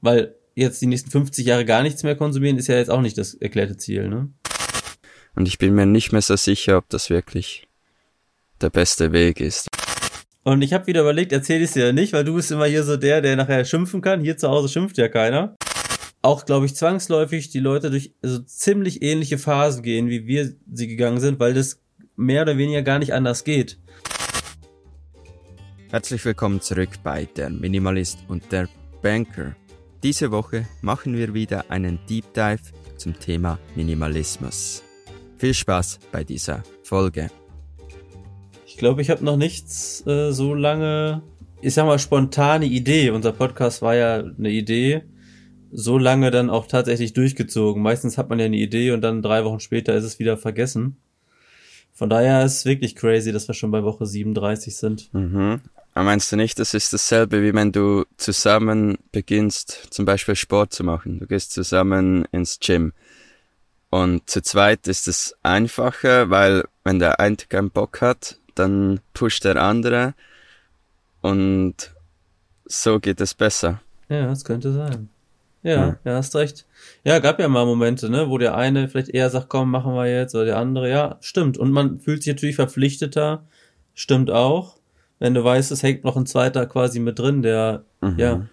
Weil jetzt die nächsten 50 Jahre gar nichts mehr konsumieren, ist ja jetzt auch nicht das erklärte Ziel, ne? Und ich bin mir nicht mehr so sicher, ob das wirklich der beste Weg ist. Und ich habe wieder überlegt, erzähl ich dir ja nicht, weil du bist immer hier so der, der nachher schimpfen kann. Hier zu Hause schimpft ja keiner. Auch, glaube ich, zwangsläufig die Leute durch so ziemlich ähnliche Phasen gehen, wie wir sie gegangen sind, weil das mehr oder weniger gar nicht anders geht. Herzlich willkommen zurück bei Der Minimalist und der Banker. Diese Woche machen wir wieder einen Deep Dive zum Thema Minimalismus. Viel Spaß bei dieser Folge. Ich glaube, ich habe noch nichts äh, so lange, ich sag mal, spontane Idee. Unser Podcast war ja eine Idee, so lange dann auch tatsächlich durchgezogen. Meistens hat man ja eine Idee und dann drei Wochen später ist es wieder vergessen. Von daher ist es wirklich crazy, dass wir schon bei Woche 37 sind. Mhm. Aber meinst du nicht, das ist dasselbe, wie wenn du zusammen beginnst, zum Beispiel Sport zu machen? Du gehst zusammen ins Gym. Und zu zweit ist es einfacher, weil wenn der eine keinen Bock hat, dann pusht der andere und so geht es besser. Ja, das könnte sein. Ja, ja, ja, hast recht. Ja, gab ja mal Momente, ne, wo der eine vielleicht eher sagt, komm, machen wir jetzt, oder der andere, ja, stimmt. Und man fühlt sich natürlich verpflichteter, stimmt auch, wenn du weißt, es hängt noch ein zweiter quasi mit drin, der, mhm. ja,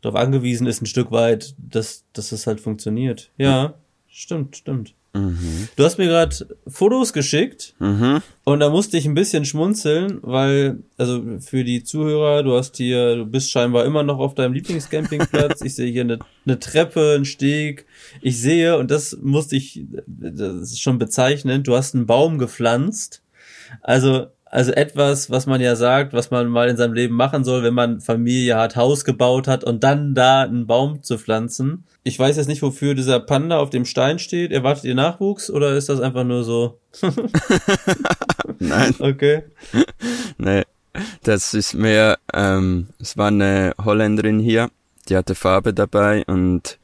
darauf angewiesen ist, ein Stück weit, dass, dass es halt funktioniert. Ja, mhm. stimmt, stimmt. Mhm. Du hast mir gerade Fotos geschickt mhm. und da musste ich ein bisschen schmunzeln, weil, also für die Zuhörer, du hast hier, du bist scheinbar immer noch auf deinem Lieblingscampingplatz. ich sehe hier eine, eine Treppe, einen Steg. Ich sehe, und das musste ich, das ist schon bezeichnend, du hast einen Baum gepflanzt. Also also etwas, was man ja sagt, was man mal in seinem Leben machen soll, wenn man Familie hat, Haus gebaut hat und dann da einen Baum zu pflanzen. Ich weiß jetzt nicht, wofür dieser Panda auf dem Stein steht. Erwartet ihr Nachwuchs oder ist das einfach nur so? Nein. Okay. Nee, das ist mehr, ähm, es war eine Holländerin hier, die hatte Farbe dabei und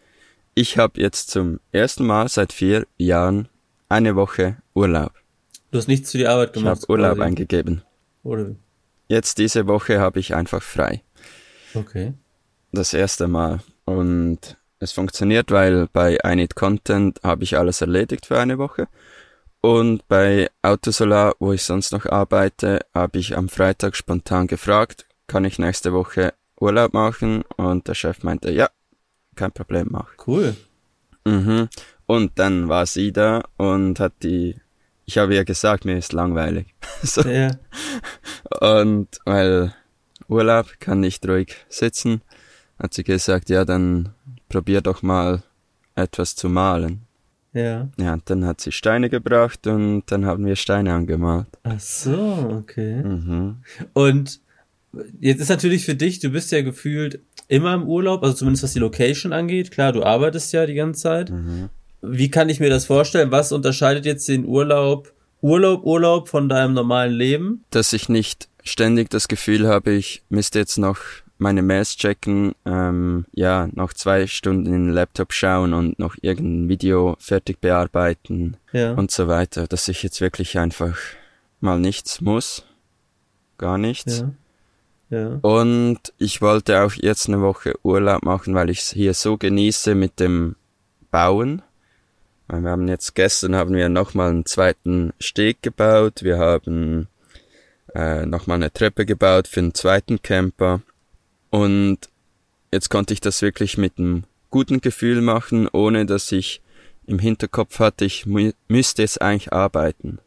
ich habe jetzt zum ersten Mal seit vier Jahren eine Woche Urlaub. Du hast nichts für die Arbeit gemacht. Ich habe Urlaub quasi. eingegeben. Oder? Jetzt diese Woche habe ich einfach frei. Okay. Das erste Mal. Und es funktioniert, weil bei I Need Content habe ich alles erledigt für eine Woche. Und bei Autosolar, wo ich sonst noch arbeite, habe ich am Freitag spontan gefragt, kann ich nächste Woche Urlaub machen? Und der Chef meinte, ja, kein Problem, mach. Cool. Mhm. Und dann war sie da und hat die ich habe ja gesagt, mir ist langweilig. so. Ja. Und weil Urlaub kann nicht ruhig sitzen, hat sie gesagt, ja, dann probier doch mal etwas zu malen. Ja. Ja, und dann hat sie Steine gebracht und dann haben wir Steine angemalt. Ach so, okay. Mhm. Und jetzt ist natürlich für dich, du bist ja gefühlt immer im Urlaub, also zumindest was die Location angeht. Klar, du arbeitest ja die ganze Zeit. Mhm. Wie kann ich mir das vorstellen? Was unterscheidet jetzt den Urlaub, Urlaub, Urlaub von deinem normalen Leben? Dass ich nicht ständig das Gefühl habe, ich müsste jetzt noch meine Mails checken, ähm, ja, noch zwei Stunden in den Laptop schauen und noch irgendein Video fertig bearbeiten ja. und so weiter. Dass ich jetzt wirklich einfach mal nichts muss. Gar nichts. Ja. Ja. Und ich wollte auch jetzt eine Woche Urlaub machen, weil ich es hier so genieße mit dem Bauen. Wir haben jetzt gestern haben wir nochmal einen zweiten Steg gebaut. Wir haben äh, nochmal eine Treppe gebaut für einen zweiten Camper. Und jetzt konnte ich das wirklich mit einem guten Gefühl machen, ohne dass ich im Hinterkopf hatte, ich mü müsste jetzt eigentlich arbeiten.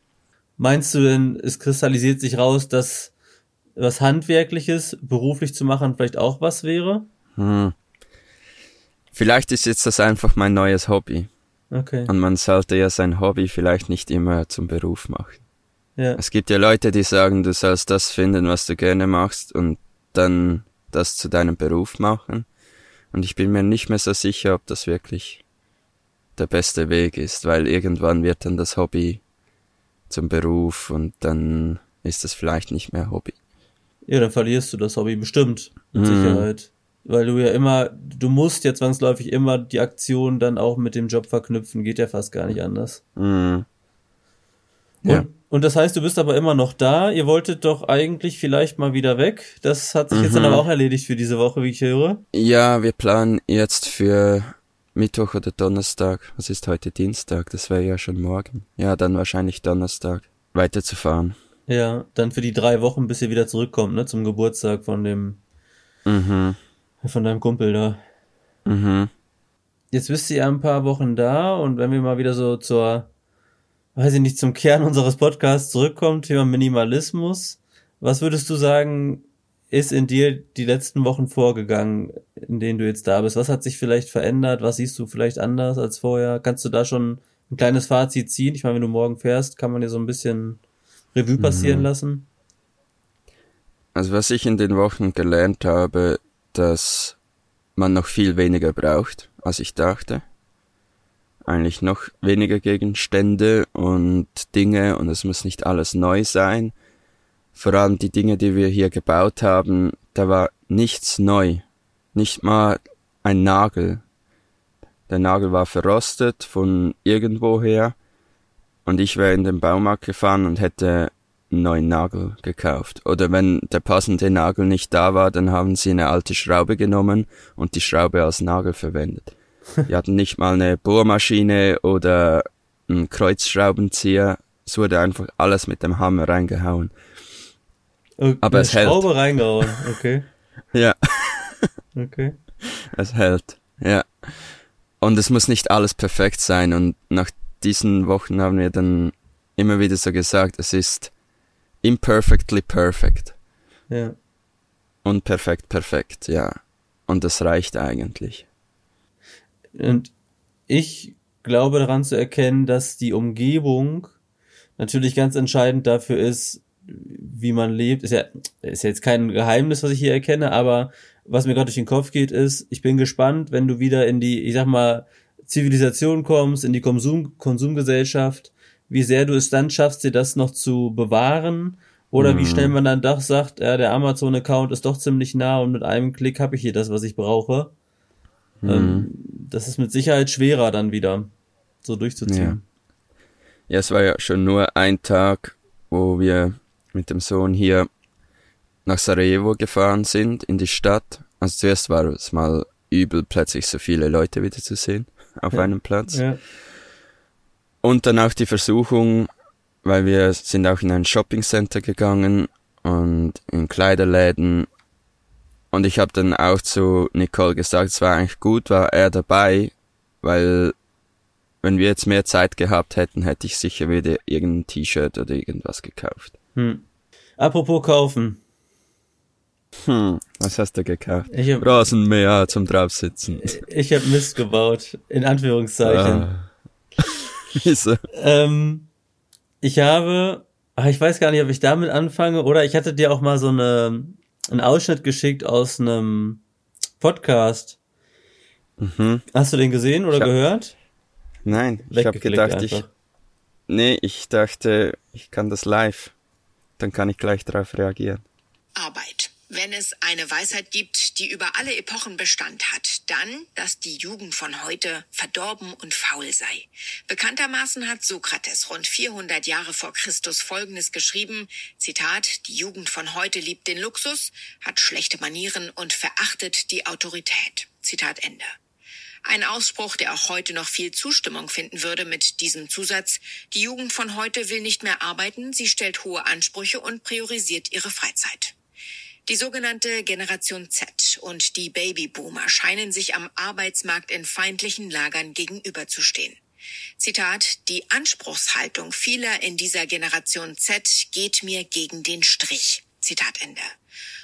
Meinst du denn, es kristallisiert sich raus, dass was Handwerkliches beruflich zu machen vielleicht auch was wäre? Hm. Vielleicht ist jetzt das einfach mein neues Hobby. Okay. Und man sollte ja sein Hobby vielleicht nicht immer zum Beruf machen. Ja. Es gibt ja Leute, die sagen, du sollst das finden, was du gerne machst und dann das zu deinem Beruf machen. Und ich bin mir nicht mehr so sicher, ob das wirklich der beste Weg ist, weil irgendwann wird dann das Hobby zum Beruf und dann ist es vielleicht nicht mehr Hobby. Ja, dann verlierst du das Hobby bestimmt, mit mm. Sicherheit weil du ja immer, du musst ja zwangsläufig immer die Aktion dann auch mit dem Job verknüpfen, geht ja fast gar nicht anders. Mhm. Ja. Und, Und das heißt, du bist aber immer noch da. Ihr wolltet doch eigentlich vielleicht mal wieder weg. Das hat sich mhm. jetzt dann mhm. aber auch erledigt für diese Woche, wie ich höre. Ja, wir planen jetzt für Mittwoch oder Donnerstag. Was ist heute Dienstag? Das wäre ja schon morgen. Ja, dann wahrscheinlich Donnerstag weiterzufahren. Ja, dann für die drei Wochen, bis ihr wieder zurückkommt, ne, zum Geburtstag von dem, mhm. Von deinem Kumpel da. Mhm. Jetzt bist du ja ein paar Wochen da und wenn wir mal wieder so zur weiß ich nicht, zum Kern unseres Podcasts zurückkommt, Thema Minimalismus. Was würdest du sagen, ist in dir die letzten Wochen vorgegangen, in denen du jetzt da bist? Was hat sich vielleicht verändert? Was siehst du vielleicht anders als vorher? Kannst du da schon ein kleines Fazit ziehen? Ich meine, wenn du morgen fährst, kann man dir so ein bisschen Revue passieren mhm. lassen. Also was ich in den Wochen gelernt habe, dass man noch viel weniger braucht, als ich dachte eigentlich noch weniger Gegenstände und Dinge und es muss nicht alles neu sein. Vor allem die Dinge, die wir hier gebaut haben, da war nichts neu. Nicht mal ein Nagel. Der Nagel war verrostet von irgendwoher und ich wäre in den Baumarkt gefahren und hätte einen neuen Nagel gekauft. Oder wenn der passende Nagel nicht da war, dann haben sie eine alte Schraube genommen und die Schraube als Nagel verwendet. Die hatten nicht mal eine Bohrmaschine oder einen Kreuzschraubenzieher. Es wurde einfach alles mit dem Hammer reingehauen. Okay, Aber es hält. Schraube reingehauen, okay. ja. okay. Es hält, ja. Und es muss nicht alles perfekt sein. Und nach diesen Wochen haben wir dann immer wieder so gesagt, es ist imperfectly perfect. Ja. Und perfekt, perfekt, ja. Und das reicht eigentlich. Und ich glaube daran zu erkennen, dass die Umgebung natürlich ganz entscheidend dafür ist, wie man lebt. Ist ja, ist jetzt kein Geheimnis, was ich hier erkenne, aber was mir gerade durch den Kopf geht, ist, ich bin gespannt, wenn du wieder in die, ich sag mal, Zivilisation kommst, in die Konsum Konsumgesellschaft, wie sehr du es dann schaffst, dir das noch zu bewahren oder mhm. wie schnell man dann doch sagt, ja, der Amazon-Account ist doch ziemlich nah und mit einem Klick habe ich hier das, was ich brauche. Mhm. Ähm, das ist mit Sicherheit schwerer dann wieder so durchzuziehen. Ja. ja, es war ja schon nur ein Tag, wo wir mit dem Sohn hier nach Sarajevo gefahren sind, in die Stadt. Also zuerst war es mal übel, plötzlich so viele Leute wieder zu sehen auf ja. einem Platz. Ja. Und dann auch die Versuchung, weil wir sind auch in ein Shoppingcenter gegangen und in Kleiderläden und ich habe dann auch zu Nicole gesagt, es war eigentlich gut, war er dabei, weil wenn wir jetzt mehr Zeit gehabt hätten, hätte ich sicher wieder irgendein T-Shirt oder irgendwas gekauft. Hm. Apropos kaufen. Hm, was hast du gekauft? Ich hab, Rasenmäher zum draufsitzen. Ich habe Mist gebaut, in Anführungszeichen. Ah. Ähm, ich habe, ach, ich weiß gar nicht, ob ich damit anfange, oder ich hatte dir auch mal so eine einen Ausschnitt geschickt aus einem Podcast. Mhm. Hast du den gesehen oder hab, gehört? Nein, ich habe gedacht, einfach. ich. Nee, ich dachte, ich kann das live. Dann kann ich gleich darauf reagieren. Arbeit. Wenn es eine Weisheit gibt, die über alle Epochen Bestand hat, dann, dass die Jugend von heute verdorben und faul sei. Bekanntermaßen hat Sokrates rund 400 Jahre vor Christus Folgendes geschrieben, Zitat, die Jugend von heute liebt den Luxus, hat schlechte Manieren und verachtet die Autorität. Zitat Ende. Ein Ausspruch, der auch heute noch viel Zustimmung finden würde mit diesem Zusatz, die Jugend von heute will nicht mehr arbeiten, sie stellt hohe Ansprüche und priorisiert ihre Freizeit. Die sogenannte Generation Z und die Babyboomer scheinen sich am Arbeitsmarkt in feindlichen Lagern gegenüberzustehen. Zitat, die Anspruchshaltung vieler in dieser Generation Z geht mir gegen den Strich. Zitat Ende.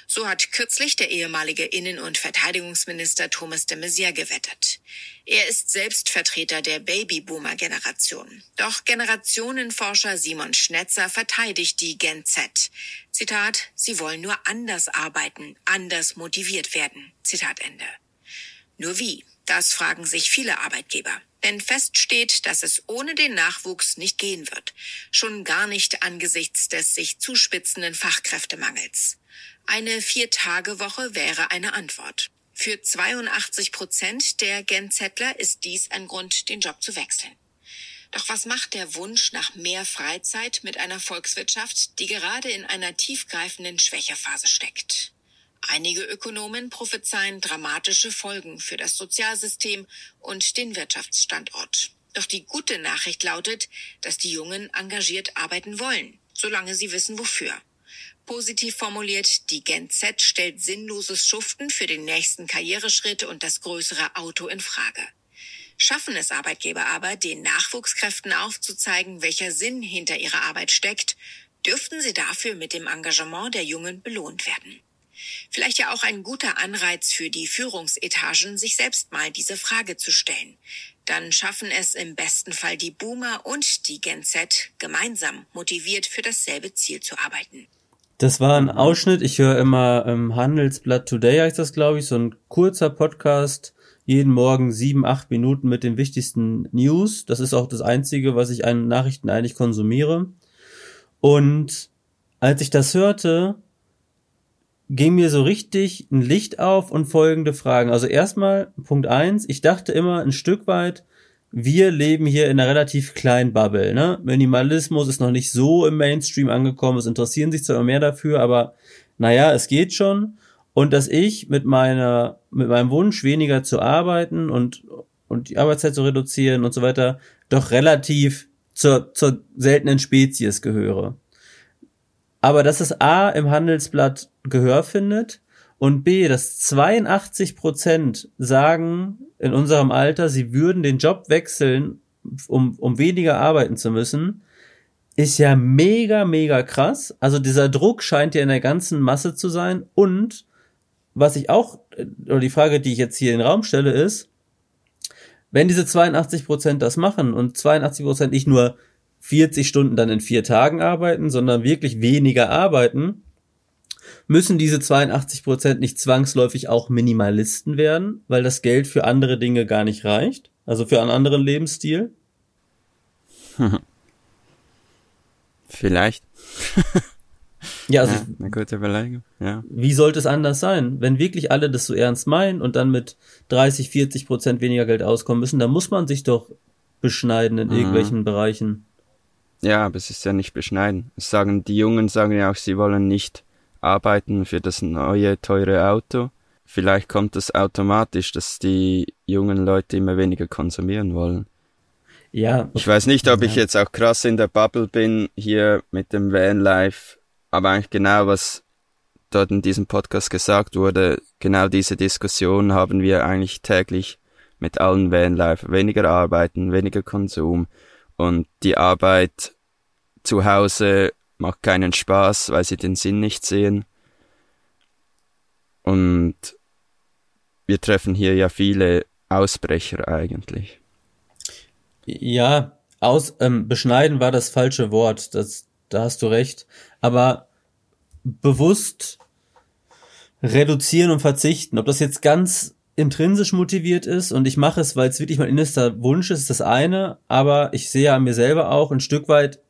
So hat kürzlich der ehemalige Innen- und Verteidigungsminister Thomas de Maizière gewettet. Er ist selbst Vertreter der Babyboomer-Generation. Doch Generationenforscher Simon Schnetzer verteidigt die Gen Z. Zitat, sie wollen nur anders arbeiten, anders motiviert werden. Zitat Ende. Nur wie? Das fragen sich viele Arbeitgeber. Denn fest steht, dass es ohne den Nachwuchs nicht gehen wird. Schon gar nicht angesichts des sich zuspitzenden Fachkräftemangels. Eine Vier-Tage-Woche wäre eine Antwort. Für 82 Prozent der Genzettler ist dies ein Grund, den Job zu wechseln. Doch was macht der Wunsch nach mehr Freizeit mit einer Volkswirtschaft, die gerade in einer tiefgreifenden Schwächephase steckt? Einige Ökonomen prophezeien dramatische Folgen für das Sozialsystem und den Wirtschaftsstandort. Doch die gute Nachricht lautet, dass die Jungen engagiert arbeiten wollen, solange sie wissen wofür. Positiv formuliert, die Gen Z stellt sinnloses Schuften für den nächsten Karriereschritt und das größere Auto in Frage. Schaffen es Arbeitgeber aber, den Nachwuchskräften aufzuzeigen, welcher Sinn hinter ihrer Arbeit steckt, dürften sie dafür mit dem Engagement der Jungen belohnt werden. Vielleicht ja auch ein guter Anreiz für die Führungsetagen, sich selbst mal diese Frage zu stellen. Dann schaffen es im besten Fall die Boomer und die Gen Z gemeinsam motiviert für dasselbe Ziel zu arbeiten. Das war ein Ausschnitt. Ich höre immer ähm, Handelsblatt Today heißt das, glaube ich, so ein kurzer Podcast jeden Morgen sieben, acht Minuten mit den wichtigsten News. Das ist auch das Einzige, was ich an Nachrichten eigentlich konsumiere. Und als ich das hörte, ging mir so richtig ein Licht auf und folgende Fragen. Also erstmal Punkt eins, ich dachte immer ein Stück weit, wir leben hier in einer relativ kleinen Bubble. Ne? Minimalismus ist noch nicht so im Mainstream angekommen, es interessieren sich zwar immer mehr dafür, aber naja, es geht schon und dass ich mit meiner, mit meinem Wunsch weniger zu arbeiten und, und die Arbeitszeit zu reduzieren und so weiter, doch relativ zur, zur seltenen Spezies gehöre. Aber dass es A im Handelsblatt Gehör findet und B, dass 82 Prozent sagen in unserem Alter, sie würden den Job wechseln, um, um weniger arbeiten zu müssen, ist ja mega, mega krass. Also dieser Druck scheint ja in der ganzen Masse zu sein und was ich auch, oder die Frage, die ich jetzt hier in den Raum stelle, ist, wenn diese 82 Prozent das machen und 82 Prozent nicht nur 40 Stunden dann in vier Tagen arbeiten, sondern wirklich weniger arbeiten, müssen diese 82 Prozent nicht zwangsläufig auch Minimalisten werden, weil das Geld für andere Dinge gar nicht reicht, also für einen anderen Lebensstil? Vielleicht. Ja, also ja, eine gute Überlegung. Ja. Wie sollte es anders sein? Wenn wirklich alle das so ernst meinen und dann mit 30, 40 Prozent weniger Geld auskommen müssen, dann muss man sich doch beschneiden in mhm. irgendwelchen Bereichen. Ja, aber es ist ja nicht beschneiden. Es sagen, die Jungen sagen ja auch, sie wollen nicht arbeiten für das neue, teure Auto. Vielleicht kommt es automatisch, dass die jungen Leute immer weniger konsumieren wollen. Ja. Ich weiß nicht, ob ja. ich jetzt auch krass in der Bubble bin, hier mit dem Vanlife aber eigentlich genau, was dort in diesem Podcast gesagt wurde, genau diese Diskussion haben wir eigentlich täglich mit allen Vanlife. Weniger arbeiten, weniger Konsum und die Arbeit zu Hause macht keinen Spaß, weil sie den Sinn nicht sehen. Und wir treffen hier ja viele Ausbrecher eigentlich. Ja, aus ähm, beschneiden war das falsche Wort. Das, da hast du recht. Aber bewusst reduzieren und verzichten, ob das jetzt ganz intrinsisch motiviert ist und ich mache es, weil es wirklich mein innerster Wunsch ist, ist das eine, aber ich sehe an mir selber auch ein Stück weit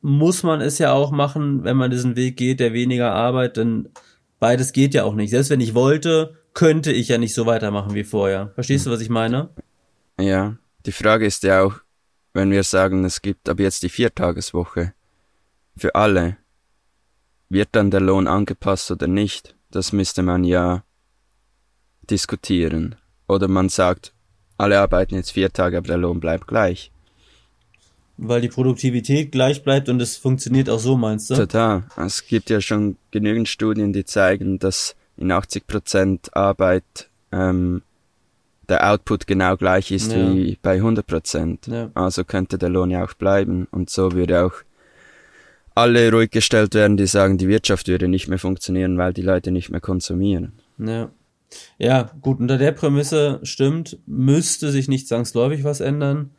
muss man es ja auch machen, wenn man diesen Weg geht, der weniger Arbeit, denn beides geht ja auch nicht. Selbst wenn ich wollte, könnte ich ja nicht so weitermachen wie vorher. Verstehst du, was ich meine? Ja, die Frage ist ja auch, wenn wir sagen, es gibt ab jetzt die Viertageswoche für alle, wird dann der Lohn angepasst oder nicht? Das müsste man ja diskutieren. Oder man sagt, alle arbeiten jetzt vier Tage, aber der Lohn bleibt gleich. Weil die Produktivität gleich bleibt und es funktioniert auch so, meinst du? Total. Es gibt ja schon genügend Studien, die zeigen, dass in 80 Prozent Arbeit ähm, der Output genau gleich ist ja. wie bei 100 Prozent. Ja. Also könnte der Lohn ja auch bleiben und so würde auch alle ruhig gestellt werden, die sagen, die Wirtschaft würde nicht mehr funktionieren, weil die Leute nicht mehr konsumieren. Ja. Ja, gut, unter der Prämisse stimmt, müsste sich nicht zwangsläufig was ändern.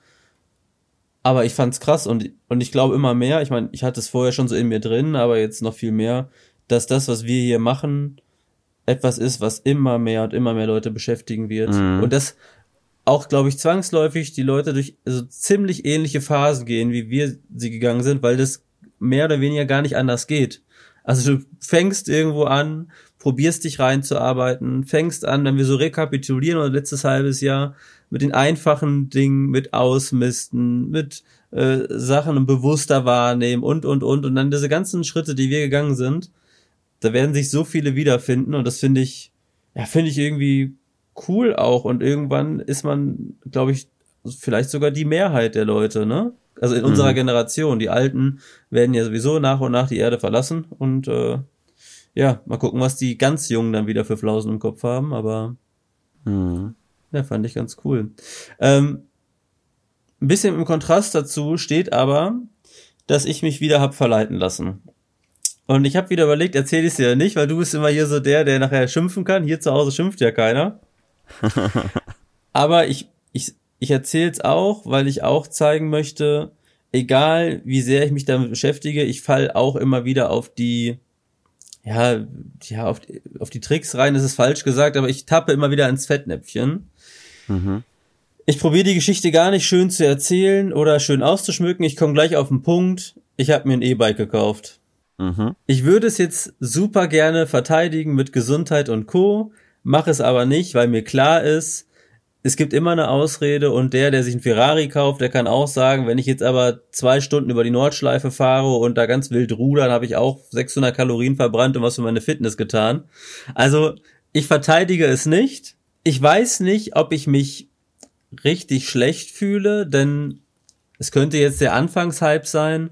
Aber ich fand's krass und, und ich glaube immer mehr, ich meine, ich hatte es vorher schon so in mir drin, aber jetzt noch viel mehr, dass das, was wir hier machen, etwas ist, was immer mehr und immer mehr Leute beschäftigen wird. Mhm. Und das auch, glaube ich, zwangsläufig die Leute durch so ziemlich ähnliche Phasen gehen, wie wir sie gegangen sind, weil das mehr oder weniger gar nicht anders geht. Also du fängst irgendwo an, probierst dich reinzuarbeiten, fängst an, wenn wir so rekapitulieren oder letztes halbes Jahr, mit den einfachen Dingen, mit Ausmisten, mit äh, Sachen bewusster wahrnehmen und, und, und. Und dann diese ganzen Schritte, die wir gegangen sind, da werden sich so viele wiederfinden und das finde ich, ja, finde ich irgendwie cool auch. Und irgendwann ist man, glaube ich, vielleicht sogar die Mehrheit der Leute, ne? Also in unserer mhm. Generation. Die Alten werden ja sowieso nach und nach die Erde verlassen und äh, ja, mal gucken, was die ganz Jungen dann wieder für Flausen im Kopf haben, aber mhm. Ja, fand ich ganz cool. Ähm, ein bisschen im Kontrast dazu steht aber, dass ich mich wieder hab verleiten lassen. Und ich habe wieder überlegt, erzähl ich dir ja nicht, weil du bist immer hier so der, der nachher schimpfen kann. Hier zu Hause schimpft ja keiner. Aber ich, ich, ich erzähle es auch, weil ich auch zeigen möchte, egal wie sehr ich mich damit beschäftige, ich fall auch immer wieder auf die, ja, ja, auf, die, auf die Tricks rein, das ist falsch gesagt, aber ich tappe immer wieder ins Fettnäpfchen. Ich probiere die Geschichte gar nicht schön zu erzählen oder schön auszuschmücken. Ich komme gleich auf den Punkt. Ich habe mir ein E-Bike gekauft. Mhm. Ich würde es jetzt super gerne verteidigen mit Gesundheit und Co. Mache es aber nicht, weil mir klar ist, es gibt immer eine Ausrede und der, der sich ein Ferrari kauft, der kann auch sagen, wenn ich jetzt aber zwei Stunden über die Nordschleife fahre und da ganz wild rudern, habe ich auch 600 Kalorien verbrannt und was für meine Fitness getan. Also ich verteidige es nicht. Ich weiß nicht, ob ich mich richtig schlecht fühle, denn es könnte jetzt der Anfangshype sein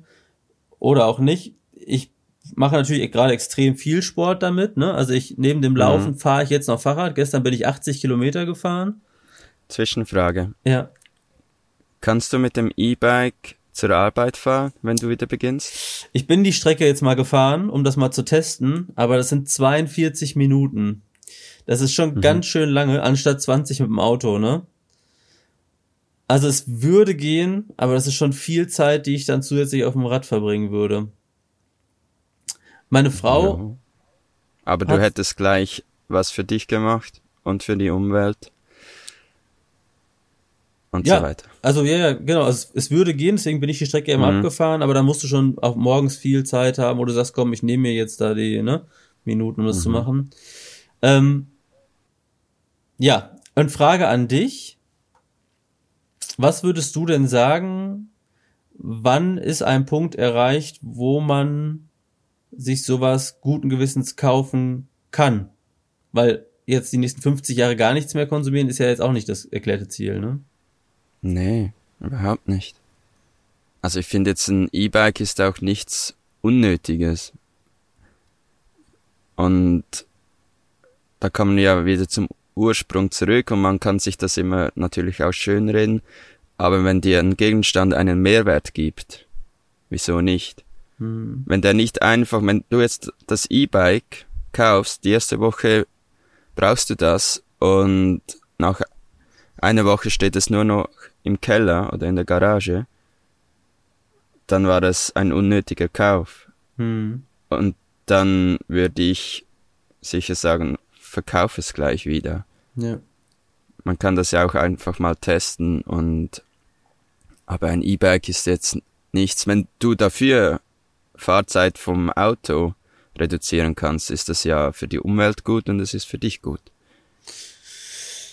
oder auch nicht. Ich mache natürlich gerade extrem viel Sport damit. Ne? Also ich neben dem Laufen mhm. fahre ich jetzt noch Fahrrad. Gestern bin ich 80 Kilometer gefahren. Zwischenfrage. Ja. Kannst du mit dem E-Bike zur Arbeit fahren, wenn du wieder beginnst? Ich bin die Strecke jetzt mal gefahren, um das mal zu testen, aber das sind 42 Minuten. Das ist schon mhm. ganz schön lange, anstatt 20 mit dem Auto, ne? Also es würde gehen, aber das ist schon viel Zeit, die ich dann zusätzlich auf dem Rad verbringen würde. Meine Frau. Ja. Aber du hättest gleich was für dich gemacht und für die Umwelt. Und ja, so weiter. Also ja, ja, genau. Also, es würde gehen, deswegen bin ich die Strecke immer mhm. abgefahren, aber da musst du schon auch morgens viel Zeit haben, wo du sagst, komm, ich nehme mir jetzt da die ne, Minuten, um das mhm. zu machen. Ähm, ja, und Frage an dich. Was würdest du denn sagen, wann ist ein Punkt erreicht, wo man sich sowas guten Gewissens kaufen kann? Weil jetzt die nächsten 50 Jahre gar nichts mehr konsumieren, ist ja jetzt auch nicht das erklärte Ziel, ne? Nee, überhaupt nicht. Also ich finde jetzt ein E-Bike ist auch nichts Unnötiges. Und da kommen wir ja wieder zum Ursprung zurück und man kann sich das immer natürlich auch schönreden. Aber wenn dir ein Gegenstand einen Mehrwert gibt, wieso nicht? Hm. Wenn der nicht einfach, wenn du jetzt das E-Bike kaufst, die erste Woche brauchst du das und nach einer Woche steht es nur noch im Keller oder in der Garage, dann war das ein unnötiger Kauf. Hm. Und dann würde ich sicher sagen, verkauf es gleich wieder. Ja. Man kann das ja auch einfach mal testen und aber ein E-Bike ist jetzt nichts. Wenn du dafür Fahrzeit vom Auto reduzieren kannst, ist das ja für die Umwelt gut und es ist für dich gut.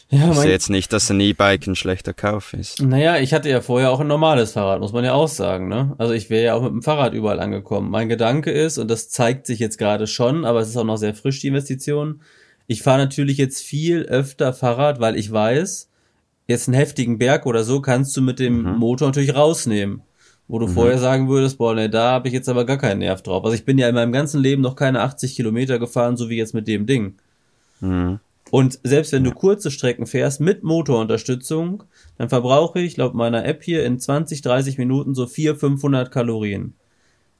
Ja, ich sehe jetzt nicht, dass ein E-Bike ein schlechter Kauf ist. Naja, ich hatte ja vorher auch ein normales Fahrrad, muss man ja auch sagen. Ne? Also ich wäre ja auch mit dem Fahrrad überall angekommen. Mein Gedanke ist, und das zeigt sich jetzt gerade schon, aber es ist auch noch sehr frisch, die Investition, ich fahre natürlich jetzt viel öfter Fahrrad, weil ich weiß, jetzt einen heftigen Berg oder so kannst du mit dem mhm. Motor natürlich rausnehmen. Wo du mhm. vorher sagen würdest, boah, ne, da habe ich jetzt aber gar keinen Nerv drauf. Also ich bin ja in meinem ganzen Leben noch keine 80 Kilometer gefahren, so wie jetzt mit dem Ding. Mhm. Und selbst wenn du kurze Strecken fährst mit Motorunterstützung, dann verbrauche ich laut meiner App hier in 20, 30 Minuten so 400, 500 Kalorien.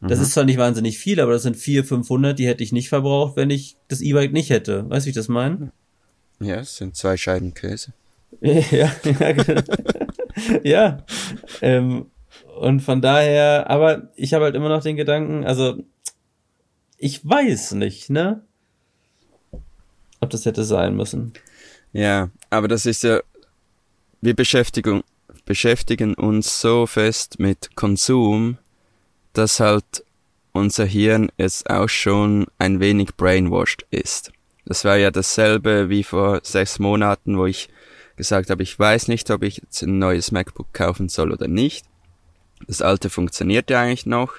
Das mhm. ist zwar nicht wahnsinnig viel, aber das sind 400, 500, die hätte ich nicht verbraucht, wenn ich das E-Bike nicht hätte. Weißt du, wie ich das meine? Ja, es sind zwei Scheiben Käse. ja, ja, genau. ja. Ähm, und von daher, aber ich habe halt immer noch den Gedanken, also ich weiß nicht, ne? ob das hätte sein müssen. Ja, aber das ist ja, wir beschäftigen, beschäftigen uns so fest mit Konsum, dass halt unser Hirn jetzt auch schon ein wenig brainwashed ist. Das war ja dasselbe wie vor sechs Monaten, wo ich gesagt habe, ich weiß nicht, ob ich jetzt ein neues MacBook kaufen soll oder nicht. Das alte funktioniert ja eigentlich noch,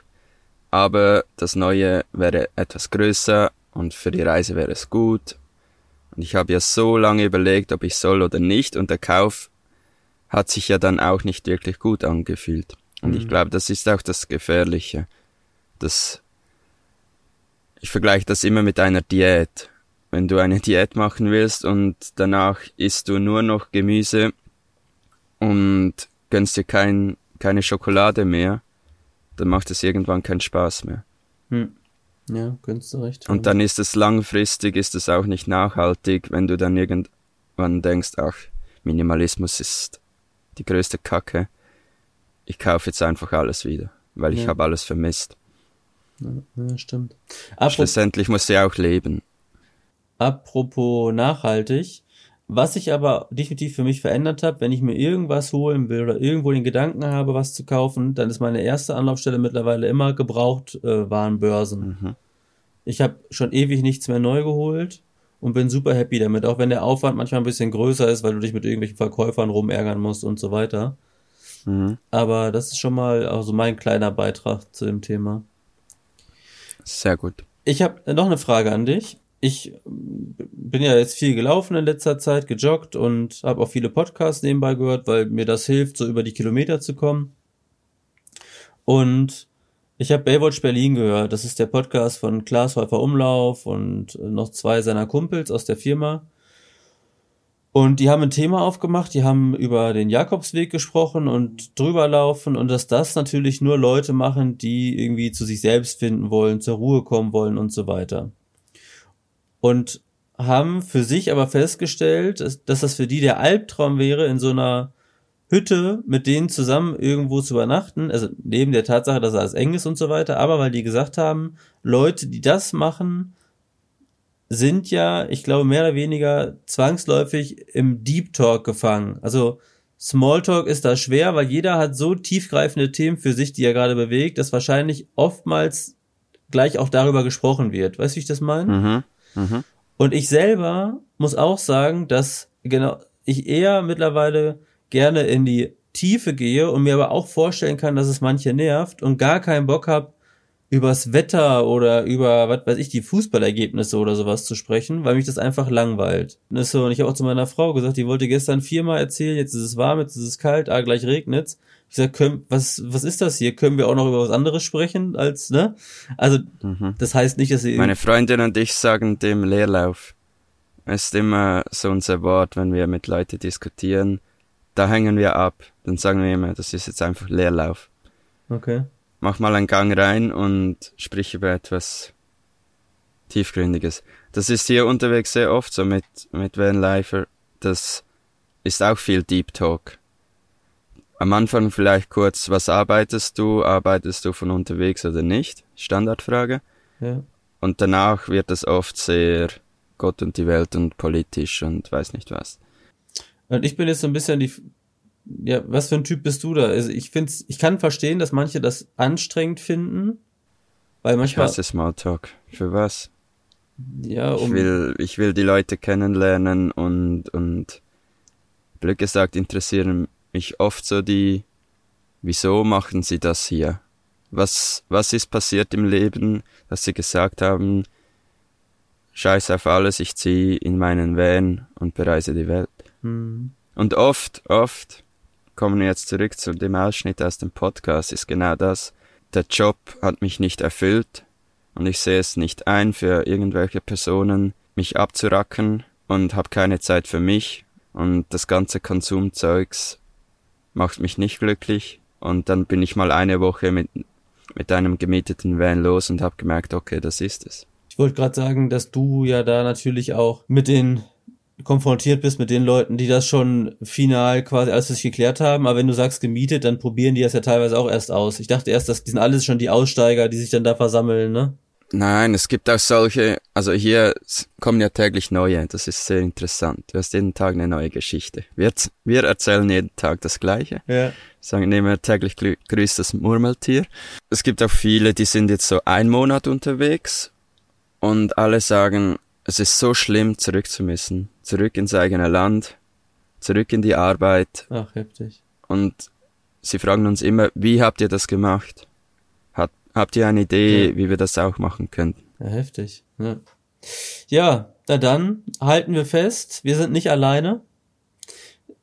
aber das neue wäre etwas größer und für die Reise wäre es gut. Und ich habe ja so lange überlegt, ob ich soll oder nicht und der Kauf hat sich ja dann auch nicht wirklich gut angefühlt. Und mhm. ich glaube, das ist auch das Gefährliche. Das, ich vergleiche das immer mit einer Diät wenn du eine Diät machen willst und danach isst du nur noch Gemüse und gönnst dir kein, keine Schokolade mehr, dann macht es irgendwann keinen Spaß mehr. Hm. Ja, gönnst du recht. Und dann ist es langfristig, ist es auch nicht nachhaltig, wenn du dann irgendwann denkst, ach, Minimalismus ist die größte Kacke. Ich kaufe jetzt einfach alles wieder, weil ich ja. habe alles vermisst. Ja, ja stimmt. Apropos Schlussendlich musst du ja auch leben. Apropos nachhaltig, was ich aber definitiv für mich verändert habe, wenn ich mir irgendwas holen will oder irgendwo den Gedanken habe, was zu kaufen, dann ist meine erste Anlaufstelle mittlerweile immer gebraucht äh. Mhm. Ich habe schon ewig nichts mehr neu geholt und bin super happy damit, auch wenn der Aufwand manchmal ein bisschen größer ist, weil du dich mit irgendwelchen Verkäufern rumärgern musst und so weiter. Mhm. Aber das ist schon mal also mein kleiner Beitrag zu dem Thema. Sehr gut. Ich habe noch eine Frage an dich ich bin ja jetzt viel gelaufen in letzter Zeit, gejoggt und habe auch viele Podcasts nebenbei gehört, weil mir das hilft, so über die Kilometer zu kommen. Und ich habe Baywatch Berlin gehört. Das ist der Podcast von Klaas Häufer Umlauf und noch zwei seiner Kumpels aus der Firma. Und die haben ein Thema aufgemacht, die haben über den Jakobsweg gesprochen und drüber laufen und dass das natürlich nur Leute machen, die irgendwie zu sich selbst finden wollen, zur Ruhe kommen wollen und so weiter und haben für sich aber festgestellt, dass, das für die der Albtraum wäre, in so einer Hütte mit denen zusammen irgendwo zu übernachten. Also neben der Tatsache, dass alles eng ist und so weiter, aber weil die gesagt haben, Leute, die das machen, sind ja, ich glaube, mehr oder weniger zwangsläufig im Deep Talk gefangen. Also Smalltalk ist da schwer, weil jeder hat so tiefgreifende Themen für sich, die er gerade bewegt, dass wahrscheinlich oftmals gleich auch darüber gesprochen wird. Weißt du, wie ich das meine? Mhm. Mhm. Und ich selber muss auch sagen, dass genau ich eher mittlerweile gerne in die Tiefe gehe und mir aber auch vorstellen kann, dass es manche nervt und gar keinen Bock habe, übers Wetter oder über, was weiß ich, die Fußballergebnisse oder sowas zu sprechen, weil mich das einfach langweilt. Und, ich habe auch zu meiner Frau gesagt, die wollte gestern viermal erzählen, jetzt ist es warm, jetzt ist es kalt, ah, gleich regnet's. Ich sag, können, was, was ist das hier? Können wir auch noch über was anderes sprechen als, ne? Also, mhm. das heißt nicht, dass sie. Meine Freundin und ich sagen dem Leerlauf. ist immer so unser Wort, wenn wir mit Leuten diskutieren. Da hängen wir ab. Dann sagen wir immer, das ist jetzt einfach Leerlauf. Okay. Mach mal einen Gang rein und sprich über etwas Tiefgründiges. Das ist hier unterwegs sehr oft so mit, mit Vanlifer. Das ist auch viel Deep Talk am Anfang vielleicht kurz, was arbeitest du? Arbeitest du von unterwegs oder nicht? Standardfrage. Ja. Und danach wird es oft sehr Gott und die Welt und politisch und weiß nicht was. Und ich bin jetzt so ein bisschen die, ja, was für ein Typ bist du da? Also ich find's, ich kann verstehen, dass manche das anstrengend finden, weil manchmal. Ich hasse Smalltalk. Für was? Ja, um. Ich will, ich will die Leute kennenlernen und, und, blöd gesagt interessieren mich oft so die, wieso machen sie das hier? Was, was ist passiert im Leben, dass sie gesagt haben, scheiß auf alles, ich zieh in meinen Van und bereise die Welt. Mhm. Und oft, oft, kommen wir jetzt zurück zu dem Ausschnitt aus dem Podcast, ist genau das. Der Job hat mich nicht erfüllt und ich sehe es nicht ein, für irgendwelche Personen mich abzuracken und habe keine Zeit für mich und das ganze Konsumzeugs macht mich nicht glücklich. Und dann bin ich mal eine Woche mit, mit einem gemieteten Van los und habe gemerkt, okay, das ist es. Ich wollte gerade sagen, dass du ja da natürlich auch mit den konfrontiert bist mit den Leuten, die das schon final quasi alles für sich geklärt haben. Aber wenn du sagst gemietet, dann probieren die das ja teilweise auch erst aus. Ich dachte erst, dass die sind alles schon die Aussteiger, die sich dann da versammeln, ne? Nein, es gibt auch solche, also hier kommen ja täglich neue, das ist sehr interessant. Du hast jeden Tag eine neue Geschichte. Wir, wir erzählen jeden Tag das Gleiche. Ja. Sagen immer täglich grüßt das Murmeltier. Es gibt auch viele, die sind jetzt so ein Monat unterwegs und alle sagen, es ist so schlimm, zurück zu müssen. Zurück ins eigene Land, zurück in die Arbeit. Ach, heftig. Und sie fragen uns immer, wie habt ihr das gemacht? Hat, habt ihr eine Idee, ja. wie wir das auch machen könnten? Ja, heftig. Ja. ja, na dann halten wir fest, wir sind nicht alleine.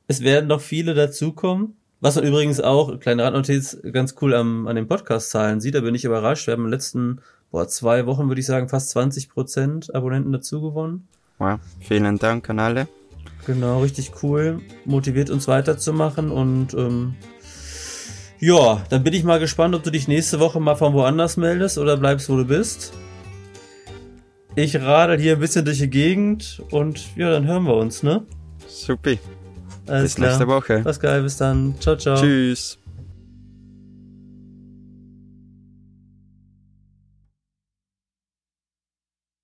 Es werden noch viele dazukommen. Was man übrigens auch, kleine Radnotiz, ganz cool am, an den Podcast-Zahlen sieht, da bin ich überrascht. Wir haben den letzten boah, zwei Wochen, würde ich sagen, fast 20 Prozent Abonnenten dazu gewonnen. Wow, vielen Dank an alle. Genau, richtig cool. Motiviert uns weiterzumachen und ähm, ja, dann bin ich mal gespannt, ob du dich nächste Woche mal von woanders meldest oder bleibst, wo du bist. Ich radel hier ein bisschen durch die Gegend und ja, dann hören wir uns, ne? Supi. Alles bis klar. nächste Woche. Was geil, bis dann. Ciao, ciao. Tschüss.